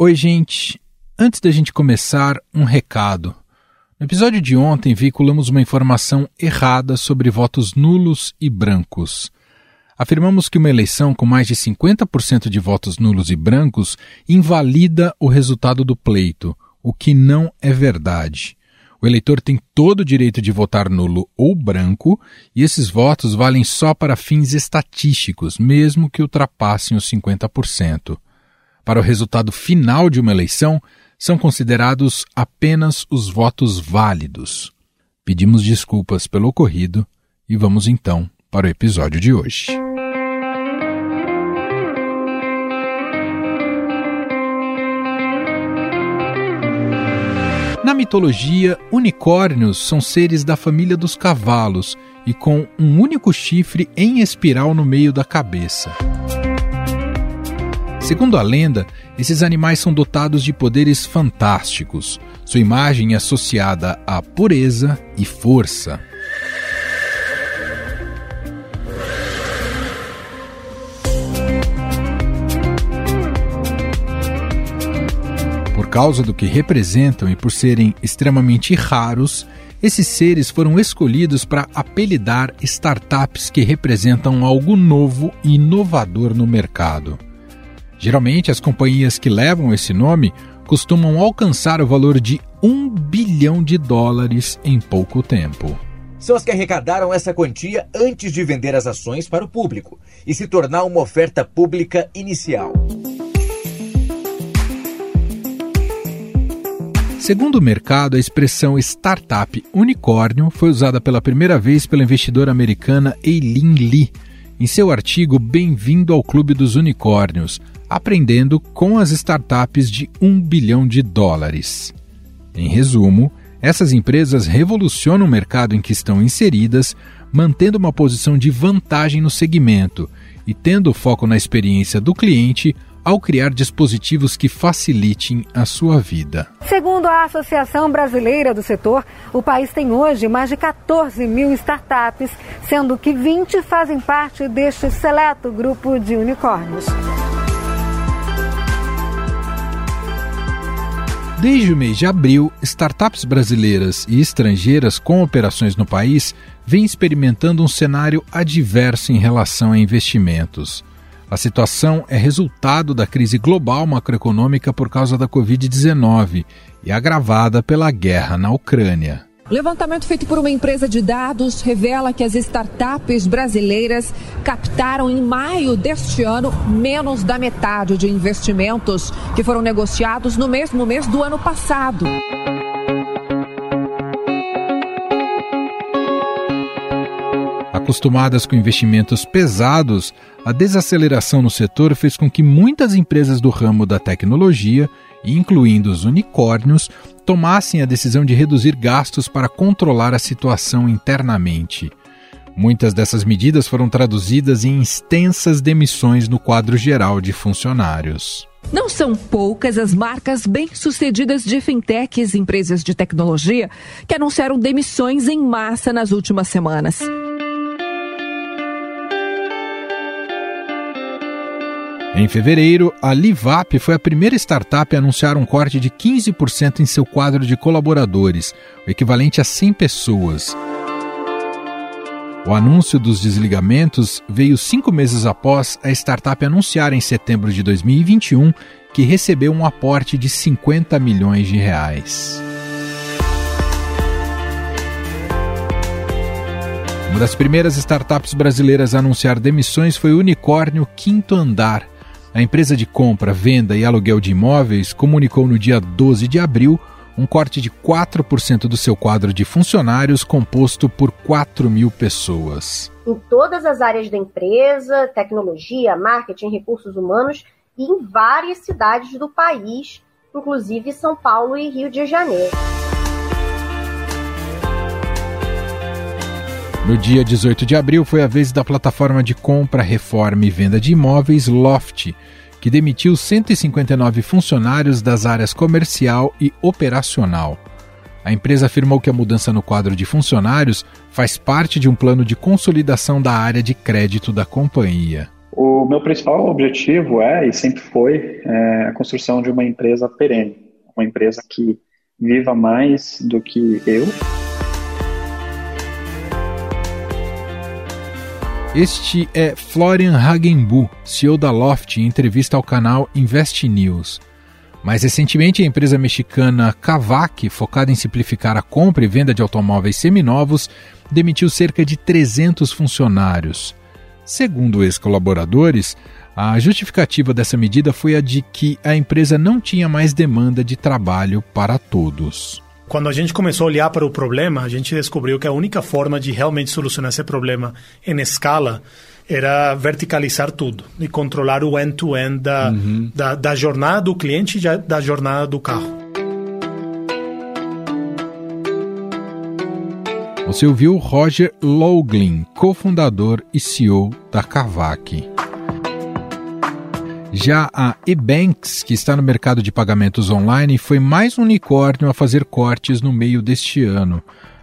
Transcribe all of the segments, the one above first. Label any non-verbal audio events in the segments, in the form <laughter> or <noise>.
Oi, gente. Antes da gente começar, um recado. No episódio de ontem, veiculamos uma informação errada sobre votos nulos e brancos. Afirmamos que uma eleição com mais de 50% de votos nulos e brancos invalida o resultado do pleito, o que não é verdade. O eleitor tem todo o direito de votar nulo ou branco, e esses votos valem só para fins estatísticos, mesmo que ultrapassem os 50% para o resultado final de uma eleição são considerados apenas os votos válidos. Pedimos desculpas pelo ocorrido e vamos então para o episódio de hoje. Na mitologia, unicórnios são seres da família dos cavalos e com um único chifre em espiral no meio da cabeça. Segundo a lenda, esses animais são dotados de poderes fantásticos. Sua imagem é associada à pureza e força. Por causa do que representam e por serem extremamente raros, esses seres foram escolhidos para apelidar startups que representam algo novo e inovador no mercado. Geralmente, as companhias que levam esse nome costumam alcançar o valor de um bilhão de dólares em pouco tempo. São as que arrecadaram essa quantia antes de vender as ações para o público e se tornar uma oferta pública inicial. Segundo o mercado, a expressão startup unicórnio foi usada pela primeira vez pela investidora americana Eileen Lee em seu artigo Bem-vindo ao Clube dos Unicórnios, aprendendo com as startups de um bilhão de dólares. Em resumo, essas empresas revolucionam o mercado em que estão inseridas, mantendo uma posição de vantagem no segmento e tendo foco na experiência do cliente ao criar dispositivos que facilitem a sua vida. Segundo a Associação Brasileira do Setor, o país tem hoje mais de 14 mil startups, sendo que 20 fazem parte deste seleto grupo de unicórnios. Desde o mês de abril, startups brasileiras e estrangeiras com operações no país vêm experimentando um cenário adverso em relação a investimentos. A situação é resultado da crise global macroeconômica por causa da Covid-19 e agravada pela guerra na Ucrânia. O levantamento feito por uma empresa de dados revela que as startups brasileiras captaram em maio deste ano menos da metade de investimentos que foram negociados no mesmo mês do ano passado. Acostumadas com investimentos pesados, a desaceleração no setor fez com que muitas empresas do ramo da tecnologia, incluindo os unicórnios, tomassem a decisão de reduzir gastos para controlar a situação internamente. Muitas dessas medidas foram traduzidas em extensas demissões no quadro geral de funcionários. Não são poucas as marcas bem-sucedidas de fintechs empresas de tecnologia que anunciaram demissões em massa nas últimas semanas. Em fevereiro, a Livap foi a primeira startup a anunciar um corte de 15% em seu quadro de colaboradores, o equivalente a 100 pessoas. O anúncio dos desligamentos veio cinco meses após a startup anunciar em setembro de 2021 que recebeu um aporte de 50 milhões de reais. Uma das primeiras startups brasileiras a anunciar demissões foi o unicórnio Quinto Andar a empresa de compra, venda e aluguel de imóveis comunicou no dia 12 de abril um corte de 4% do seu quadro de funcionários, composto por 4 mil pessoas. Em todas as áreas da empresa, tecnologia, marketing, recursos humanos e em várias cidades do país, inclusive São Paulo e Rio de Janeiro. No dia 18 de abril foi a vez da plataforma de compra, reforma e venda de imóveis Loft, que demitiu 159 funcionários das áreas comercial e operacional. A empresa afirmou que a mudança no quadro de funcionários faz parte de um plano de consolidação da área de crédito da companhia. O meu principal objetivo é, e sempre foi, é, a construção de uma empresa perene, uma empresa que viva mais do que eu. Este é Florian Hagenbu, CEO da Loft, em entrevista ao canal Invest News. Mais recentemente, a empresa mexicana Kavak, focada em simplificar a compra e venda de automóveis seminovos, demitiu cerca de 300 funcionários. Segundo ex-colaboradores, a justificativa dessa medida foi a de que a empresa não tinha mais demanda de trabalho para todos. Quando a gente começou a olhar para o problema, a gente descobriu que a única forma de realmente solucionar esse problema em escala era verticalizar tudo e controlar o end-to-end -end da, uhum. da, da jornada do cliente e da jornada do carro. Você ouviu Roger Loughlin, cofundador e CEO da Kavak. Já a eBanks, que está no mercado de pagamentos online, foi mais um unicórnio a fazer cortes no meio deste ano.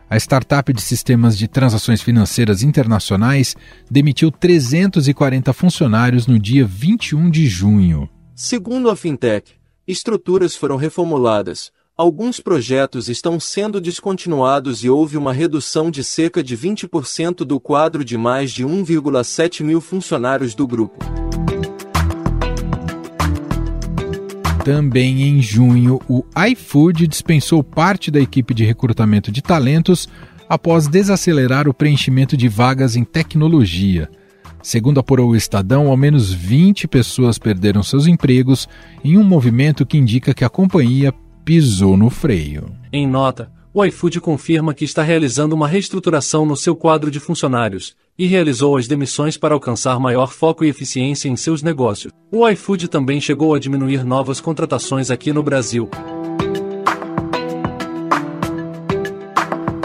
A startup de sistemas de transações financeiras internacionais demitiu 340 funcionários no dia 21 de junho. Segundo a fintech, estruturas foram reformuladas, Alguns projetos estão sendo descontinuados e houve uma redução de cerca de 20% do quadro de mais de 1,7 mil funcionários do grupo. Também em junho, o iFood dispensou parte da equipe de recrutamento de talentos após desacelerar o preenchimento de vagas em tecnologia. Segundo apurou o Estadão, ao menos 20 pessoas perderam seus empregos em um movimento que indica que a companhia pisou no freio. Em nota, o iFood confirma que está realizando uma reestruturação no seu quadro de funcionários e realizou as demissões para alcançar maior foco e eficiência em seus negócios. O iFood também chegou a diminuir novas contratações aqui no Brasil.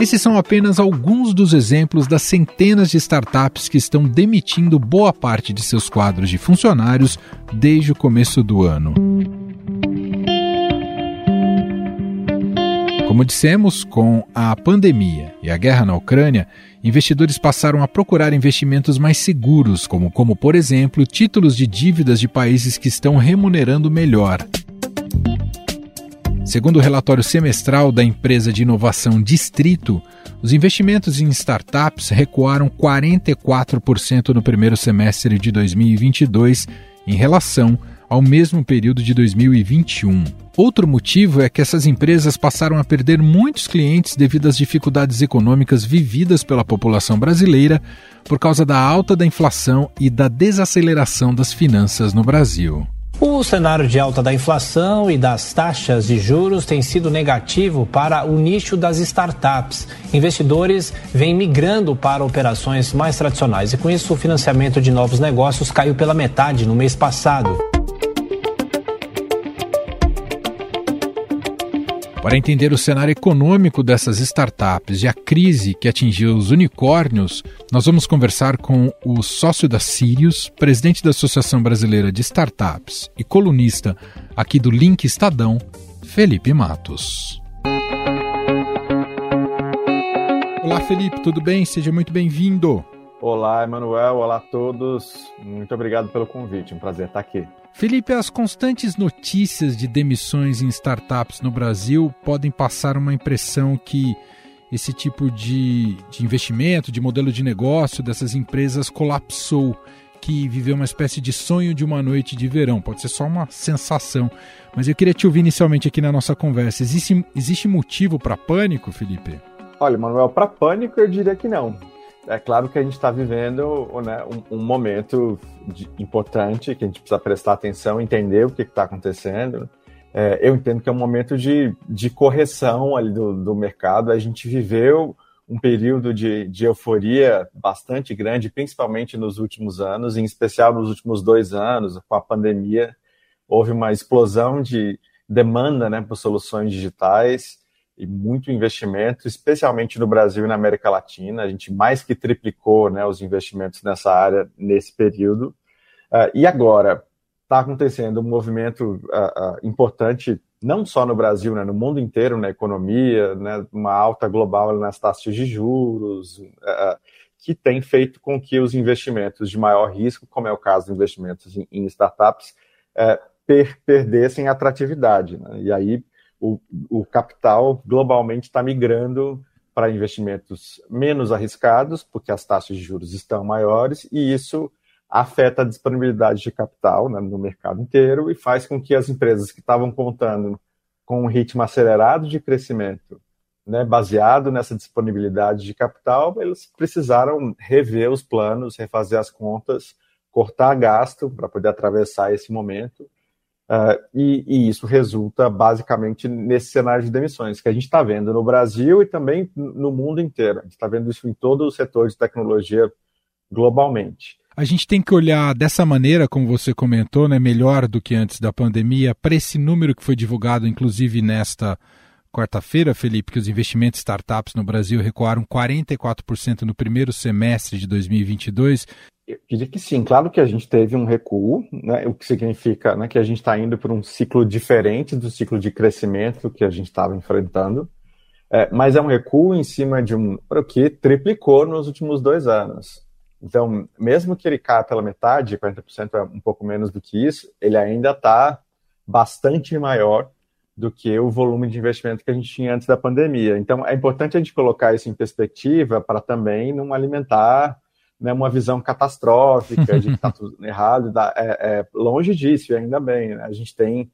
Esses são apenas alguns dos exemplos das centenas de startups que estão demitindo boa parte de seus quadros de funcionários desde o começo do ano. Como dissemos, com a pandemia e a guerra na Ucrânia, investidores passaram a procurar investimentos mais seguros, como, como por exemplo, títulos de dívidas de países que estão remunerando melhor. Segundo o relatório semestral da empresa de inovação Distrito, os investimentos em startups recuaram 44% no primeiro semestre de 2022 em relação ao mesmo período de 2021. Outro motivo é que essas empresas passaram a perder muitos clientes devido às dificuldades econômicas vividas pela população brasileira por causa da alta da inflação e da desaceleração das finanças no Brasil. O cenário de alta da inflação e das taxas de juros tem sido negativo para o nicho das startups. Investidores vêm migrando para operações mais tradicionais e, com isso, o financiamento de novos negócios caiu pela metade no mês passado. Para entender o cenário econômico dessas startups e a crise que atingiu os unicórnios, nós vamos conversar com o sócio da Sirius, presidente da Associação Brasileira de Startups e colunista aqui do Link Estadão, Felipe Matos. Olá, Felipe, tudo bem? Seja muito bem-vindo. Olá, Emanuel. Olá a todos. Muito obrigado pelo convite. Um prazer estar aqui. Felipe, as constantes notícias de demissões em startups no Brasil podem passar uma impressão que esse tipo de, de investimento, de modelo de negócio dessas empresas colapsou, que viveu uma espécie de sonho de uma noite de verão. Pode ser só uma sensação. Mas eu queria te ouvir inicialmente aqui na nossa conversa. Existe, existe motivo para pânico, Felipe? Olha, Manuel, para pânico eu diria que não é claro que a gente está vivendo né, um, um, momento de, importante que a gente precisa prestar atenção, entender o que está acontecendo. É, eu entendo que é um momento de, de correção ali do, do mercado. A gente viveu um período de, de euforia bastante grande, principalmente nos últimos anos, em especial nos últimos dois anos, com a pandemia. Houve uma explosão de demanda né, por soluções digitais e muito investimento, especialmente no Brasil e na América Latina. A gente mais que triplicou né, os investimentos nessa área nesse período. Uh, e agora está acontecendo um movimento uh, uh, importante, não só no Brasil, né, no mundo inteiro, na economia, né, uma alta global nas taxas de juros, que tem feito com que os investimentos de maior risco, como é o caso de investimentos em, em startups, é, per, perdessem atratividade. Né? E aí o, o capital globalmente está migrando para investimentos menos arriscados, porque as taxas de juros estão maiores, e isso afeta a disponibilidade de capital né, no mercado inteiro e faz com que as empresas que estavam contando com um ritmo acelerado de crescimento né, baseado nessa disponibilidade de capital, eles precisaram rever os planos, refazer as contas, cortar gasto para poder atravessar esse momento. Uh, e, e, isso resulta basicamente nesse cenário de demissões que a gente está vendo no Brasil e também no mundo inteiro. A gente está vendo isso em todo o setor de tecnologia globalmente. A gente tem que olhar dessa maneira, como você comentou, né, melhor do que antes da pandemia, para esse número que foi divulgado, inclusive nesta quarta-feira, Felipe, que os investimentos startups no Brasil recuaram 44% no primeiro semestre de 2022. Eu diria que sim, claro que a gente teve um recuo, né, o que significa né, que a gente está indo por um ciclo diferente do ciclo de crescimento que a gente estava enfrentando, é, mas é um recuo em cima de um que triplicou nos últimos dois anos. Então, mesmo que ele caia pela metade, 40% é um pouco menos do que isso, ele ainda está bastante maior do que o volume de investimento que a gente tinha antes da pandemia. Então, é importante a gente colocar isso em perspectiva para também não alimentar né, uma visão catastrófica de que está <laughs> tudo errado. É, é, longe disso, e ainda bem. Né? A gente tem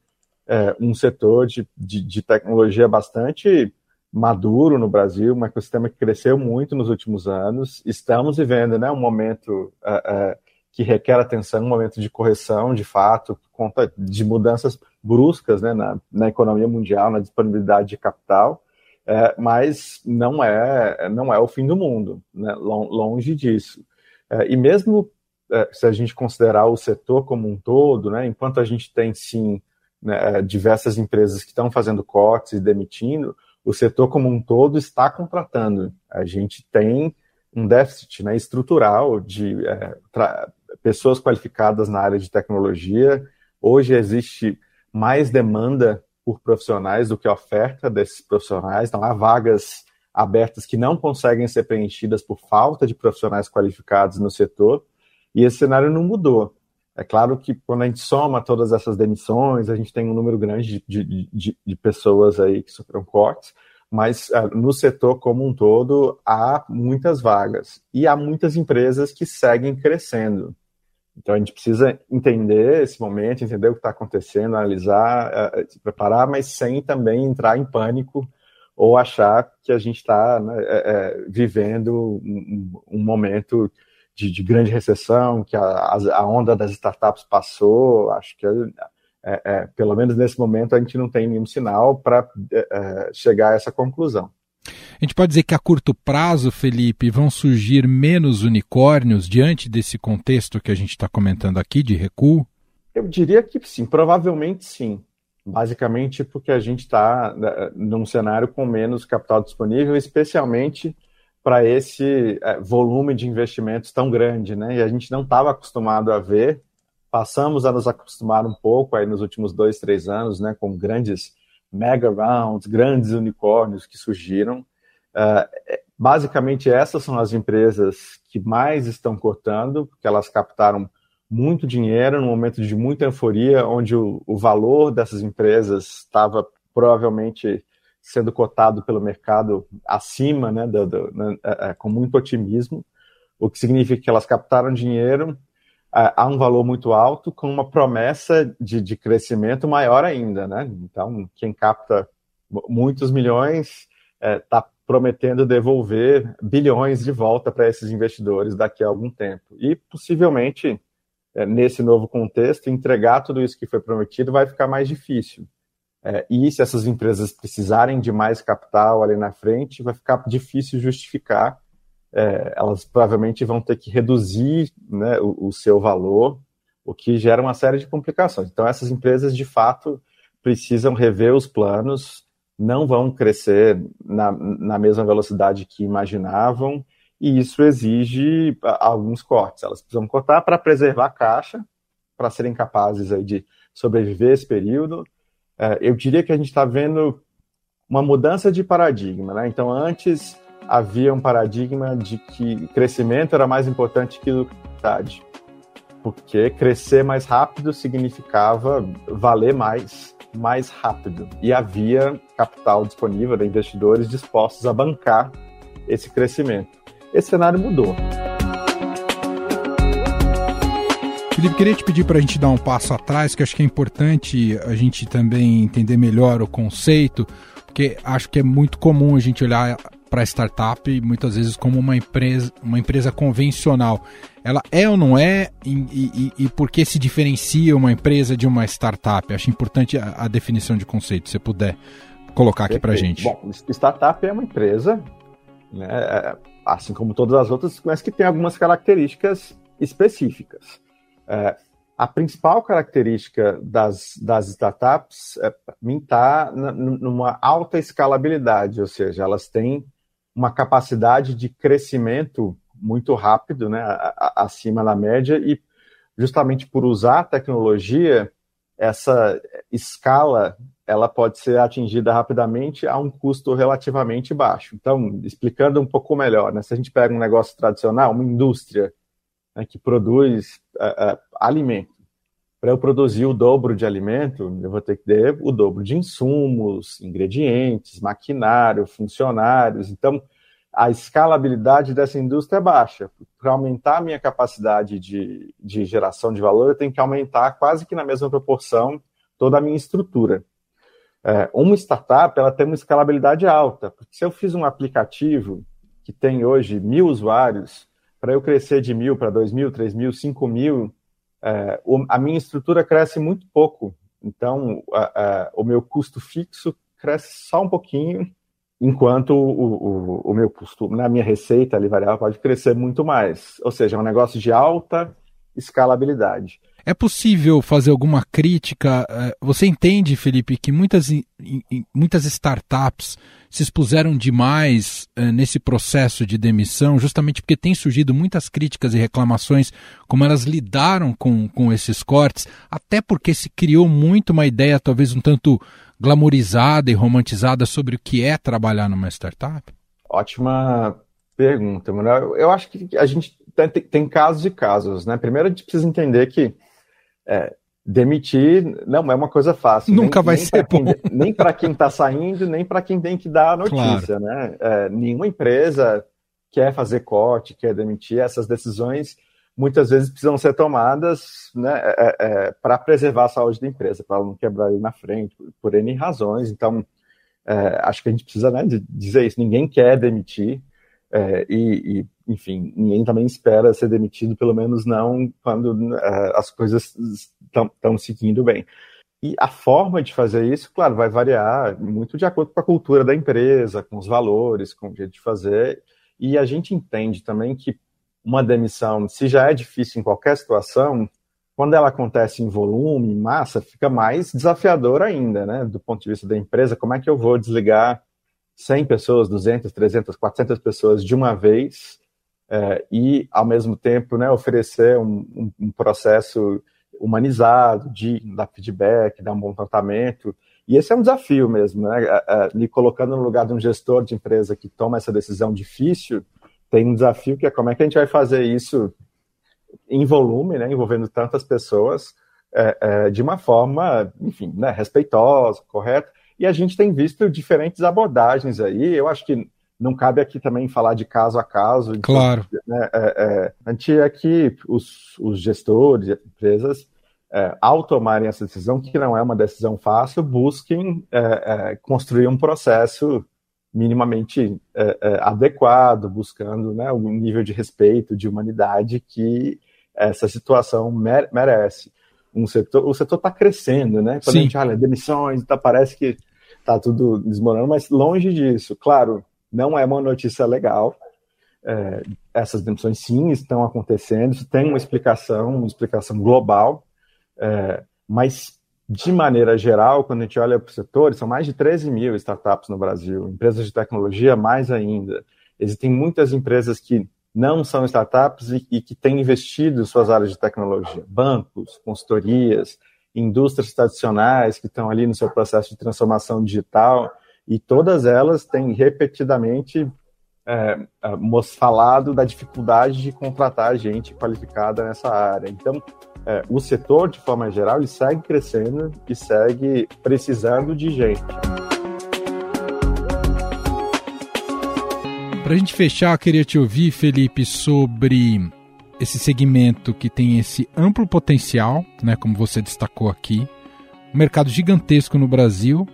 é, um setor de, de, de, tecnologia bastante maduro no Brasil, um ecossistema que cresceu muito nos últimos anos. Estamos vivendo né, um momento é, é, que requer atenção, um momento de correção, de fato, por conta de mudanças bruscas né, na, na economia mundial, na disponibilidade de capital, é, mas não é, não é o fim do mundo, né, longe disso. É, e mesmo é, se a gente considerar o setor como um todo, né, enquanto a gente tem sim né, diversas empresas que estão fazendo cortes e demitindo, o setor como um todo está contratando. A gente tem um déficit né, estrutural de é, pessoas qualificadas na área de tecnologia. Hoje existe mais demanda por profissionais do que oferta desses profissionais. Então, há vagas abertas que não conseguem ser preenchidas por falta de profissionais qualificados no setor. E esse cenário não mudou. É claro que quando a gente soma todas essas demissões, a gente tem um número grande de, de, de, de pessoas aí que sofreram cortes, mas uh, no setor como um todo há muitas vagas e há muitas empresas que seguem crescendo. Então a gente precisa entender esse momento, entender o que está acontecendo, analisar, uh, se preparar, mas sem também entrar em pânico ou achar que a gente está né, é, vivendo um, um momento de, de, grande recessão, que a, a, onda das startups passou. Acho que, é, é, pelo menos nesse momento, a gente não tem nenhum sinal para chegar a essa conclusão. A gente pode dizer que a curto prazo, Felipe, vão surgir menos unicórnios diante desse contexto que a gente está comentando aqui de recuo? Eu diria que sim, provavelmente sim. Basicamente porque a gente está né, num cenário com menos capital disponível, especialmente para esse é, volume de investimentos tão grande, né? E a gente não estava acostumado a ver. Passamos a nos acostumar um pouco aí nos últimos dois, três anos, né? Com grandes mega rounds, grandes unicórnios que surgiram. Uh, basicamente, essas são as empresas que mais estão cortando, porque elas captaram muito dinheiro no momento de muita euforia, onde o, o valor dessas empresas estava provavelmente sendo cotado pelo mercado acima, né, do, do, né, é, é, com muito otimismo, o que significa que elas captaram dinheiro a um valor muito alto com uma promessa de, de crescimento maior ainda, né? Então, quem capta muitos milhões está é, prometendo devolver bilhões de volta para esses investidores daqui a algum tempo. E possivelmente, é, nesse novo contexto, entregar tudo isso que foi prometido vai ficar mais difícil. É, e se essas empresas precisarem de mais capital ali na frente, vai ficar difícil justificar é, elas provavelmente vão ter que reduzir né, o, o, seu valor, o que gera uma série de complicações. Então, essas empresas, de fato, precisam rever os planos, não vão crescer na, na mesma velocidade que imaginavam, e isso exige alguns cortes. Elas precisam cortar para preservar a caixa, para serem capazes aí, de sobreviver esse período. É, eu diria que a gente está vendo uma mudança de paradigma. Né? Então, antes havia um paradigma de que crescimento era mais importante que lucratividade. Porque crescer mais rápido significava valer mais, mais rápido. E havia capital disponível, investidores dispostos a bancar esse crescimento. Esse cenário mudou. Felipe, queria te pedir para a gente dar um passo atrás, que acho que é importante a gente também entender melhor o conceito, porque acho que é muito comum a gente olhar para a startup muitas vezes como uma empresa, uma empresa convencional. Ela é ou não é? E, e, e por que se diferencia uma empresa de uma startup? Acho importante a, a definição de conceito, se puder colocar aqui para a gente. Bom, startup é uma empresa, né, é, assim como todas as outras, mas que tem algumas características específicas. É, a principal característica das, das startups, é, está numa alta escalabilidade, ou seja, elas têm uma capacidade de crescimento muito rápido, né, acima da média, e justamente por usar a tecnologia, essa escala ela pode ser atingida rapidamente a um custo relativamente baixo. Então, explicando um pouco melhor, né, se a gente pega um negócio tradicional, uma indústria né, que produz uh, uh, alimento, para eu produzir o dobro de alimento, eu vou ter que ter o dobro de insumos, ingredientes, maquinário, funcionários. Então, a escalabilidade dessa indústria é baixa. Para aumentar a minha capacidade de, de geração de valor, eu tenho que aumentar quase que na mesma proporção toda a minha estrutura. É, uma startup ela tem uma escalabilidade alta, porque se eu fiz um aplicativo que tem hoje mil usuários, para eu crescer de mil para dois mil, três mil, cinco mil, é, a minha estrutura cresce muito pouco. Então, a, a, o meu custo fixo cresce só um pouquinho, enquanto o, o, o meu custo, na minha receita ali variável pode crescer muito mais. Ou seja, é um negócio de alta escalabilidade. É possível fazer alguma crítica? É, você entende, Felipe, que muitas, muitas startups se expuseram demais é, nesse processo de demissão, justamente porque tem surgido muitas críticas e reclamações como elas lidaram com, com esses cortes, até porque se criou muito uma ideia, talvez um tanto glamorizada e romantizada sobre o que é trabalhar numa startup? Ótima pergunta, Manuel. Eu acho que a gente tem, casos e casos, né? Primeiro a gente precisa entender que é, demitir não é uma coisa fácil. Nunca nem, vai nem ser bom. <laughs> Quem, nem para quem está saindo, nem para quem tem que dar a notícia, claro. né? É, nenhuma empresa quer fazer corte, quer demitir. Essas decisões muitas vezes precisam ser tomadas né, é, é, para preservar a saúde da empresa, para ela não quebrar ali na frente, por, por N razões. Então, é, acho que a gente precisa né, dizer isso. Ninguém quer demitir. É, e, e, enfim, ninguém também espera ser demitido, pelo menos não quando uh, as coisas estão seguindo bem. E a forma de fazer isso, claro, vai variar muito de acordo com a cultura da empresa, com os valores, com o jeito de fazer. E a gente entende também que uma demissão, se já é difícil em qualquer situação, quando ela acontece em volume, em massa, fica mais desafiador ainda, né? Do ponto de vista da empresa, como é que eu vou desligar 100 pessoas, 200, 300, 400 pessoas de uma vez é, e, ao mesmo tempo, né, oferecer um, um, um, processo humanizado, de dar feedback, dar um bom tratamento. E esse é um desafio mesmo, né? É, é, me colocando no lugar de um gestor de empresa que toma essa decisão difícil, tem um desafio que é como é que a gente vai fazer isso em volume, né, envolvendo tantas pessoas, é, é, de uma forma, enfim, né, respeitosa, correta, e a gente tem visto diferentes abordagens aí. Eu acho que não cabe aqui também falar de caso a caso. Então, claro. Né, é, é, a gente é que os, os gestores, as empresas, é, ao tomarem essa decisão, que não é uma decisão fácil, busquem é, é, construir um processo minimamente é, adequado, buscando né, um nível de respeito, de humanidade que essa situação merece um setor, o setor está crescendo, né? Quando Sim. a gente olha demissões, tá, parece que está tudo desmoronando, mas longe disso. Claro, não é uma notícia legal. É, essas demissões sim estão acontecendo, isso tem uma explicação, uma explicação global, é, mas de maneira geral, quando a gente olha para o setor, são mais de 13 mil startups no Brasil, empresas de tecnologia mais ainda. Existem muitas empresas que não são startups e, e que têm investido em suas áreas de tecnologia, bancos, consultorias, indústrias tradicionais que estão ali no seu processo de transformação digital, e todas elas têm repetidamente é, falado da dificuldade de contratar gente qualificada nessa área. Então, é, o setor, de forma geral, ele segue crescendo e segue precisando de gente. Para a gente fechar, queria te ouvir, Felipe, sobre esse segmento que tem esse amplo potencial, né, como você destacou aqui, um mercado gigantesco no Brasil,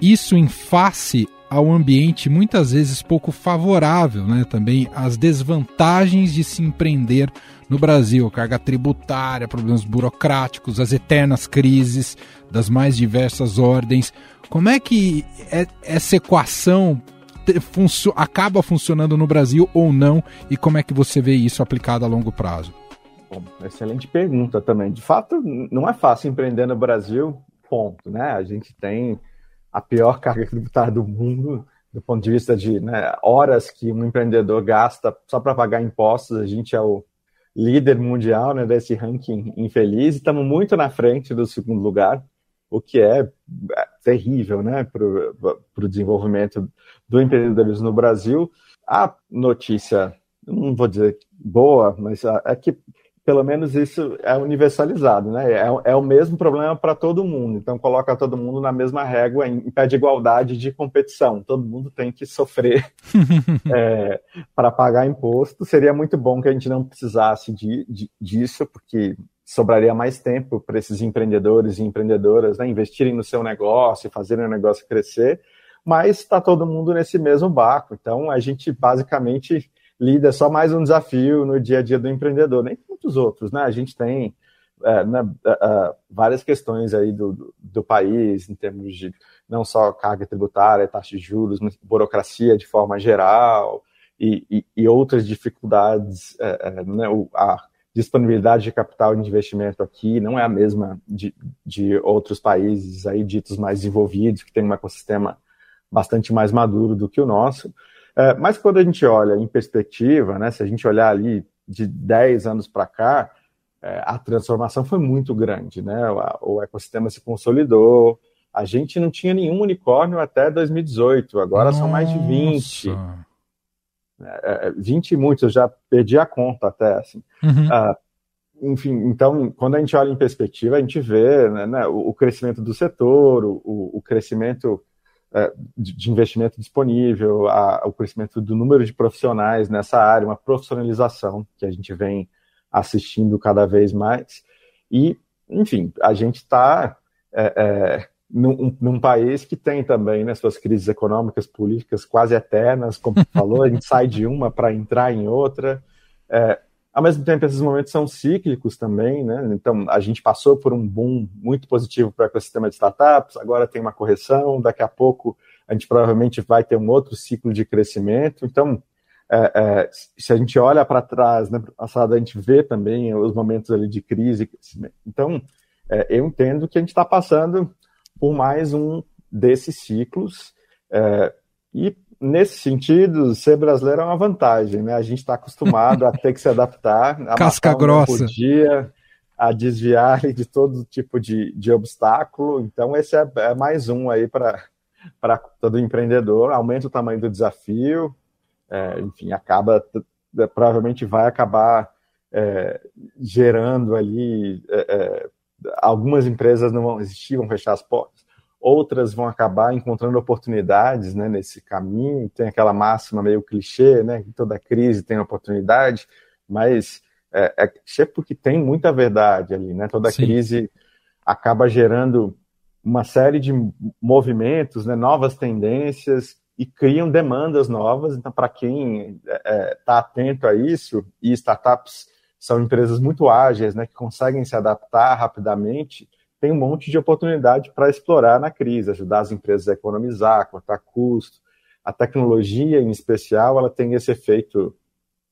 isso em face ao ambiente muitas vezes pouco favorável, né? Também as desvantagens de se empreender no Brasil, carga tributária, problemas burocráticos, as eternas crises das mais diversas ordens. Como é que é, essa equação funcio acaba funcionando no Brasil ou não e como é que você vê isso aplicado a longo prazo? Bom, excelente pergunta também. De fato, não é fácil empreender no Brasil, ponto, né? A gente tem a pior carga tributária do mundo, do ponto de vista de né, horas que um empreendedor gasta só para pagar impostos. A gente é o líder mundial né, desse ranking infeliz e estamos muito na frente do segundo lugar, o que é, é terrível né, para o desenvolvimento do empreendedorismo no Brasil. A notícia, não vou dizer boa, mas é que pelo menos isso é universalizado, né? É, é o mesmo problema para todo mundo. Então coloca todo mundo na mesma régua em pé de igualdade de competição. Todo mundo tem que sofrer <laughs> é, para pagar imposto. Seria muito bom que a gente não precisasse de, de, disso, porque sobraria mais tempo para esses empreendedores e empreendedoras né, investirem no seu negócio, fazerem o negócio crescer. Mas está todo mundo nesse mesmo barco. Então a gente basicamente lida só mais um desafio no dia a dia do empreendedor, nem muitos outros, né? A gente tem é, né, uh, várias questões aí do, do, do, país, em termos de não só carga tributária, taxa de juros, burocracia de forma geral e, e, e outras dificuldades, é, né, o, a disponibilidade de capital de investimento aqui não é a mesma de, de outros países aí ditos mais desenvolvidos, que tem um ecossistema bastante mais maduro do que o nosso. É, mas quando a gente olha em perspectiva, né, se a gente olhar ali de 10 anos para cá, é, a transformação foi muito grande, né? O, ecossistema se consolidou. A gente não tinha nenhum unicórnio até 2018, agora Nossa. são mais de 20. É, 20 é, e muitos, eu já perdi a conta até, assim. Uhum. Uh, enfim, então, quando a gente olha em perspectiva, a gente vê né, né o, crescimento do setor, o, o crescimento de investimento disponível, a, o crescimento do número de profissionais nessa área, uma profissionalização que a gente vem assistindo cada vez mais. E, enfim, a gente está é, é, num, num, país que tem também né, suas crises econômicas, políticas quase eternas, como falou, a gente sai de uma para entrar em outra. É, ao mesmo tempo, esses momentos são cíclicos também, né? Então, a gente passou por um boom muito positivo para o ecossistema de startups, agora tem uma correção, daqui a pouco a gente provavelmente vai ter um outro ciclo de crescimento. Então, é, é, se a gente olha para trás, né, passado, a gente vê também os momentos ali de crise. Então, é, eu entendo que a gente está passando por mais um desses ciclos. É, e nesse sentido, ser brasileiro é uma vantagem, né? A gente está acostumado a ter que se adaptar, a casca grossa, um dia, a desviar de todo tipo de, de obstáculo. Então, esse é, é mais um aí para para todo empreendedor. Aumenta o tamanho do desafio, é, enfim, acaba provavelmente vai acabar é, gerando ali é, é, algumas empresas não vão existir, vão fechar as portas outras vão acabar encontrando oportunidades né, nesse caminho. Tem aquela máxima meio clichê, né, que toda crise tem oportunidade, mas é, é clichê porque tem muita verdade ali. Né? Toda Sim. crise acaba gerando uma série de movimentos, né, novas tendências e criam demandas novas. Então, para quem está é, é tá atento a isso, e startups são empresas muito ágeis, né, que conseguem se adaptar rapidamente, tem um monte de oportunidade para explorar na crise, ajudar as empresas a economizar, cortar custo. A tecnologia, em especial, ela tem esse efeito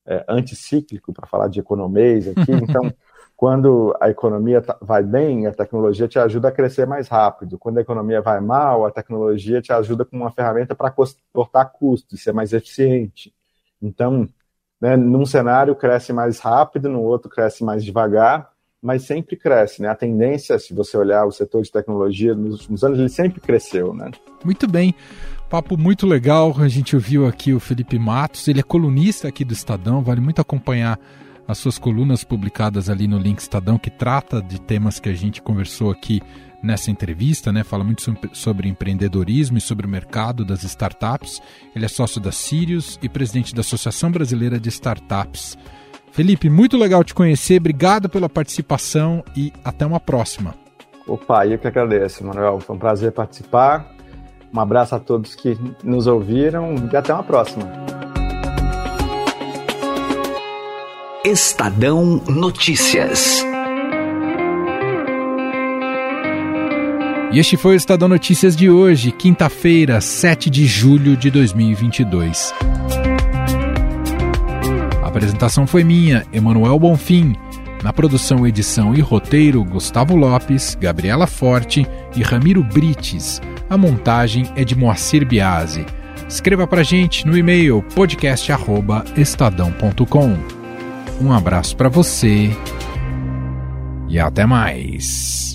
é, anticíclico, para falar de economês aqui. <laughs> Então, quando a economia tá, vai bem, a tecnologia te ajuda a crescer mais rápido. Quando a economia vai mal, a tecnologia te ajuda com uma ferramenta para cortar custos, ser mais eficiente. Então, né, num cenário cresce mais rápido, no outro cresce mais devagar, mas sempre cresce, né? A tendência, se você olhar o setor de tecnologia nos últimos anos, ele sempre cresceu, né? Muito bem. Papo muito legal, a gente ouviu aqui o Felipe Matos, ele é colunista aqui do Estadão, vale muito acompanhar as suas colunas publicadas ali no Link Estadão, que trata de temas que a gente conversou aqui nessa entrevista, né? Fala muito sobre empreendedorismo e sobre o mercado das startups. Ele é sócio da Sirius e presidente da Associação Brasileira de Startups. Felipe, muito legal te conhecer, obrigado pela participação e até uma próxima. Opa, eu que agradeço, Manuel. Foi um prazer participar. Um abraço a todos que nos ouviram e até uma próxima. Estadão Notícias. E este foi o Estadão Notícias de hoje, quinta-feira, 7 de julho de 2022. Apresentação foi minha, Emanuel Bonfim. Na produção, edição e roteiro, Gustavo Lopes, Gabriela Forte e Ramiro Brites. A montagem é de Moacir Biasi. Escreva para gente no e-mail podcast@estadão.com. Um abraço para você e até mais.